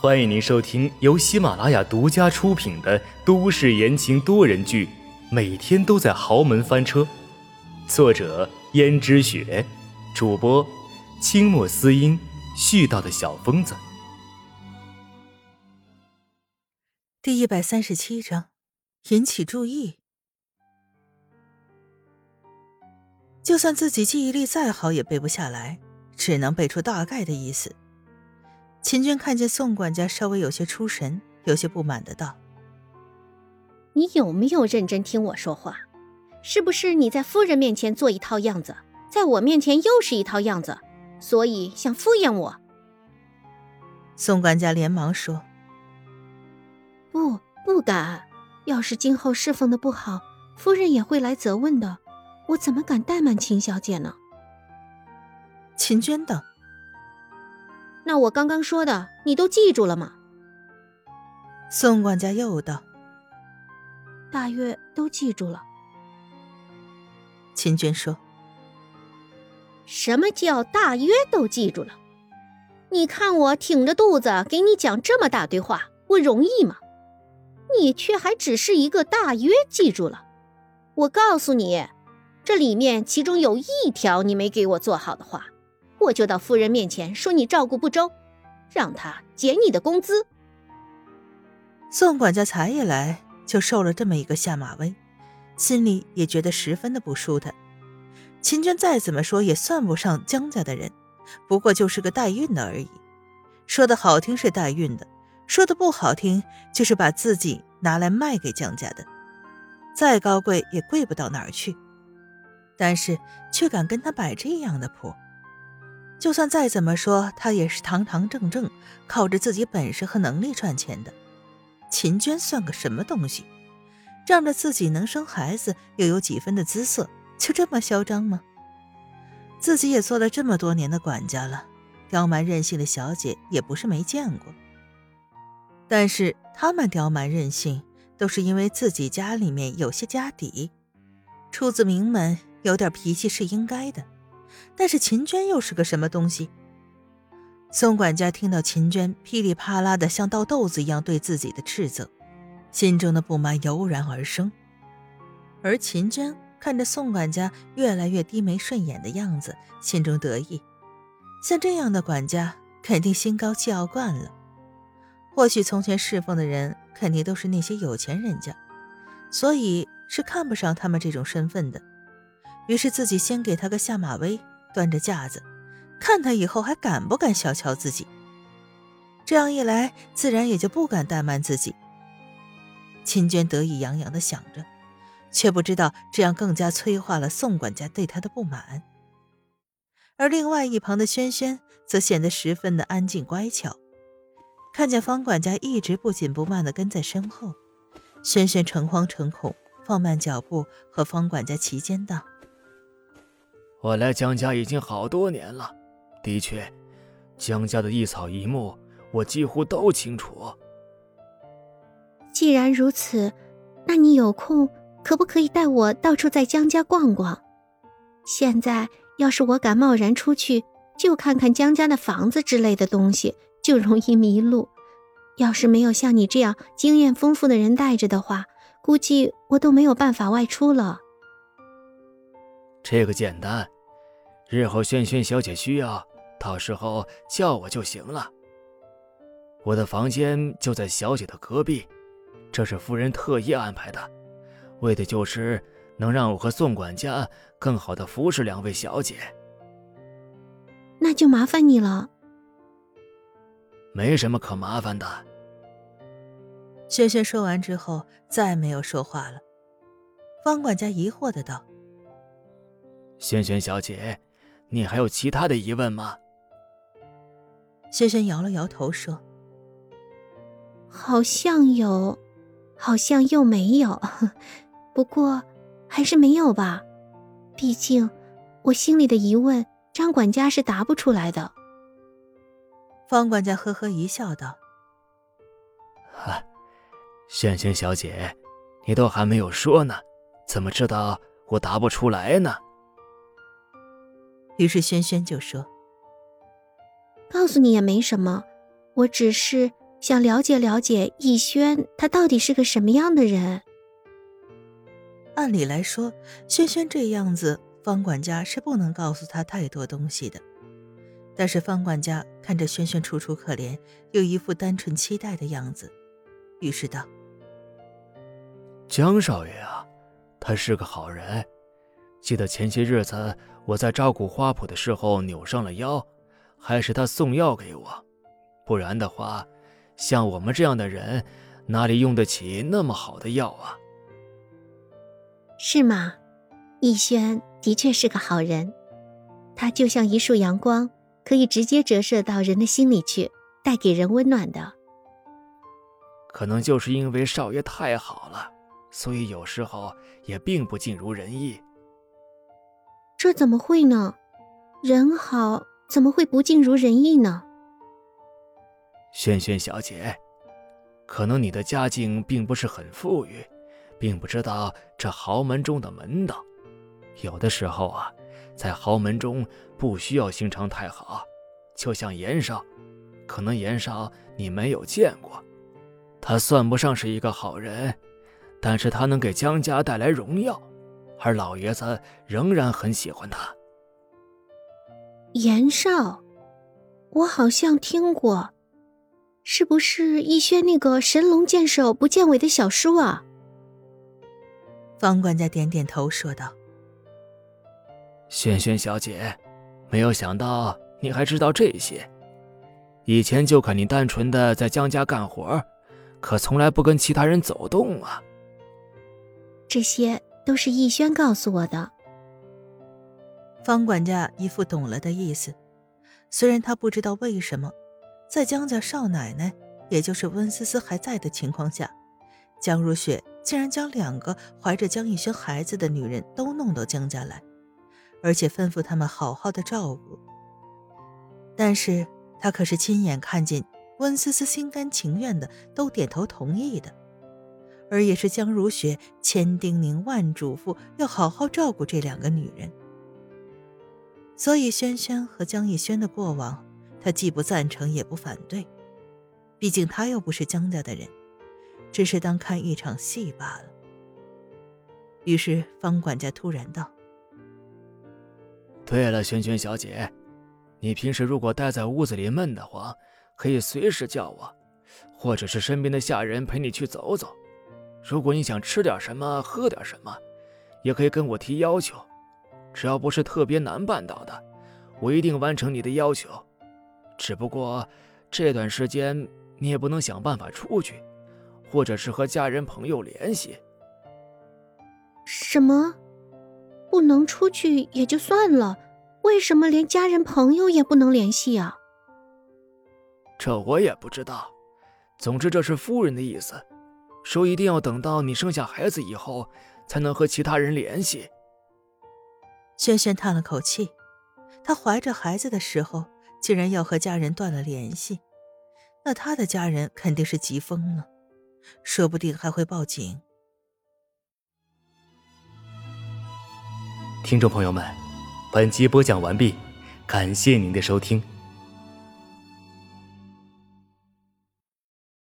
欢迎您收听由喜马拉雅独家出品的都市言情多人剧《每天都在豪门翻车》，作者：胭脂雪，主播：清墨思音，絮叨的小疯子。第一百三十七章，引起注意。就算自己记忆力再好，也背不下来，只能背出大概的意思。秦娟看见宋管家稍微有些出神，有些不满的道：“你有没有认真听我说话？是不是你在夫人面前做一套样子，在我面前又是一套样子，所以想敷衍我？”宋管家连忙说：“不，不敢。要是今后侍奉的不好，夫人也会来责问的。我怎么敢怠慢秦小姐呢？”秦娟道。那我刚刚说的，你都记住了吗？宋管家又道：“大约都记住了。”秦娟说：“什么叫大约都记住了？你看我挺着肚子给你讲这么大堆话，我容易吗？你却还只是一个大约记住了。我告诉你，这里面其中有一条你没给我做好的话。”我就到夫人面前说你照顾不周，让她减你的工资。宋管家才一来就受了这么一个下马威，心里也觉得十分的不舒坦。秦娟再怎么说也算不上江家的人，不过就是个代孕的而已。说的好听是代孕的，说的不好听就是把自己拿来卖给江家的。再高贵也贵不到哪儿去，但是却敢跟他摆这样的谱。就算再怎么说，他也是堂堂正正靠着自己本事和能力赚钱的。秦娟算个什么东西？仗着自己能生孩子，又有几分的姿色，就这么嚣张吗？自己也做了这么多年的管家了，刁蛮任性的小姐也不是没见过。但是他们刁蛮任性，都是因为自己家里面有些家底，出自名门，有点脾气是应该的。但是秦娟又是个什么东西？宋管家听到秦娟噼里啪啦的像倒豆子一样对自己的斥责，心中的不满油然而生。而秦娟看着宋管家越来越低眉顺眼的样子，心中得意。像这样的管家，肯定心高气傲惯了。或许从前侍奉的人，肯定都是那些有钱人家，所以是看不上他们这种身份的。于是自己先给他个下马威，端着架子，看他以后还敢不敢小瞧自己。这样一来，自然也就不敢怠慢自己。秦娟得意洋洋地想着，却不知道这样更加催化了宋管家对他的不满。而另外一旁的轩轩则显得十分的安静乖巧，看见方管家一直不紧不慢地跟在身后，轩轩诚惶诚恐，放慢脚步和方管家齐肩道。我来江家已经好多年了，的确，江家的一草一木我几乎都清楚。既然如此，那你有空可不可以带我到处在江家逛逛？现在要是我敢贸然出去，就看看江家的房子之类的东西，就容易迷路。要是没有像你这样经验丰富的人带着的话，估计我都没有办法外出了。这个简单。日后萱萱小姐需要，到时候叫我就行了。我的房间就在小姐的隔壁，这是夫人特意安排的，为的就是能让我和宋管家更好的服侍两位小姐。那就麻烦你了。没什么可麻烦的。萱萱说完之后，再没有说话了。方管家疑惑的道：“萱萱小姐。”你还有其他的疑问吗？轩轩摇了摇头说：“好像有，好像又没有。不过还是没有吧。毕竟我心里的疑问，张管家是答不出来的。”方管家呵呵一笑，道：“哈，轩轩小姐，你都还没有说呢，怎么知道我答不出来呢？”于是轩轩就说：“告诉你也没什么，我只是想了解了解逸轩他到底是个什么样的人。按理来说，轩轩这样子，方管家是不能告诉他太多东西的。但是方管家看着轩轩楚楚可怜，又一副单纯期待的样子，于是道：“江少爷啊，他是个好人。记得前些日子我在照顾花圃的时候扭伤了腰，还是他送药给我，不然的话。”像我们这样的人，哪里用得起那么好的药啊？是吗？逸轩的确是个好人，他就像一束阳光，可以直接折射到人的心里去，带给人温暖的。可能就是因为少爷太好了，所以有时候也并不尽如人意。这怎么会呢？人好怎么会不尽如人意呢？萱萱小姐，可能你的家境并不是很富裕，并不知道这豪门中的门道。有的时候啊，在豪门中不需要心肠太好。就像严少，可能严少你没有见过，他算不上是一个好人，但是他能给江家带来荣耀，而老爷子仍然很喜欢他。严少，我好像听过。是不是逸轩那个神龙见首不见尾的小叔啊？方管家点点头说道：“萱萱小姐，没有想到你还知道这些。以前就看你单纯的在江家干活，可从来不跟其他人走动啊。这些都是逸轩告诉我的。”方管家一副懂了的意思，虽然他不知道为什么。在江家少奶奶，也就是温思思还在的情况下，江如雪竟然将两个怀着江逸轩孩子的女人都弄到江家来，而且吩咐他们好好的照顾。但是他可是亲眼看见温思思心甘情愿的都点头同意的，而也是江如雪千叮咛万嘱咐要好好照顾这两个女人。所以轩轩和江逸轩的过往。他既不赞成，也不反对，毕竟他又不是江家的人，只是当看一场戏罢了。于是方管家突然道：“对了，萱萱小姐，你平时如果待在屋子里闷得慌，可以随时叫我，或者是身边的下人陪你去走走。如果你想吃点什么，喝点什么，也可以跟我提要求，只要不是特别难办到的，我一定完成你的要求。”只不过，这段时间你也不能想办法出去，或者是和家人朋友联系。什么？不能出去也就算了，为什么连家人朋友也不能联系啊？这我也不知道。总之，这是夫人的意思，说一定要等到你生下孩子以后，才能和其他人联系。轩轩叹了口气，她怀着孩子的时候。竟然要和家人断了联系，那她的家人肯定是急疯了，说不定还会报警。听众朋友们，本集播讲完毕，感谢您的收听。